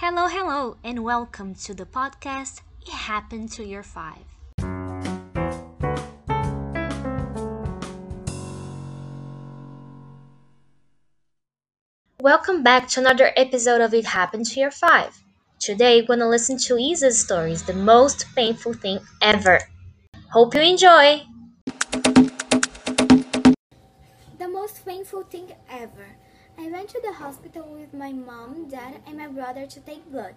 Hello, hello, and welcome to the podcast It Happened to Year Five. Welcome back to another episode of It Happened to Year Five. Today, we're gonna listen to Isa's stories, the most painful thing ever. Hope you enjoy! The most painful thing ever. I went to the hospital with my mom, dad, and my brother to take blood.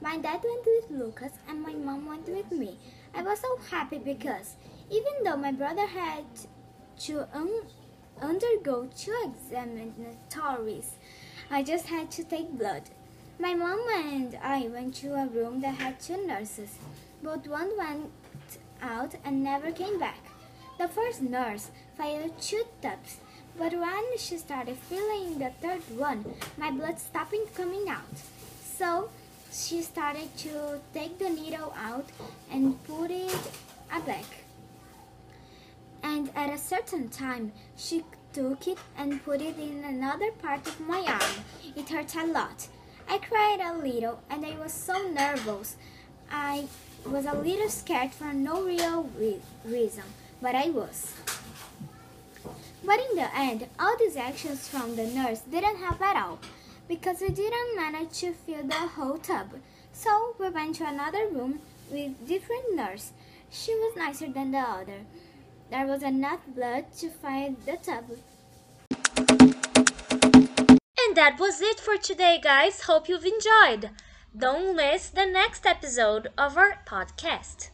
My dad went with Lucas and my mom went with me. I was so happy because even though my brother had to un- undergo two examinatories, I just had to take blood. My mom and I went to a room that had two nurses, but one went out and never came back. The first nurse fired two tubes, but when she started filling the third one, my blood stopped coming out. So she started to take the needle out and put it back. And at a certain time, she took it and put it in another part of my arm. It hurt a lot. I cried a little and I was so nervous. I was a little scared for no real re- reason, but I was. But in the end, all these actions from the nurse didn't help at all because we didn't manage to fill the whole tub. So we went to another room with different nurse. She was nicer than the other. There was enough blood to fill the tub. And that was it for today, guys. Hope you've enjoyed. Don't miss the next episode of our podcast.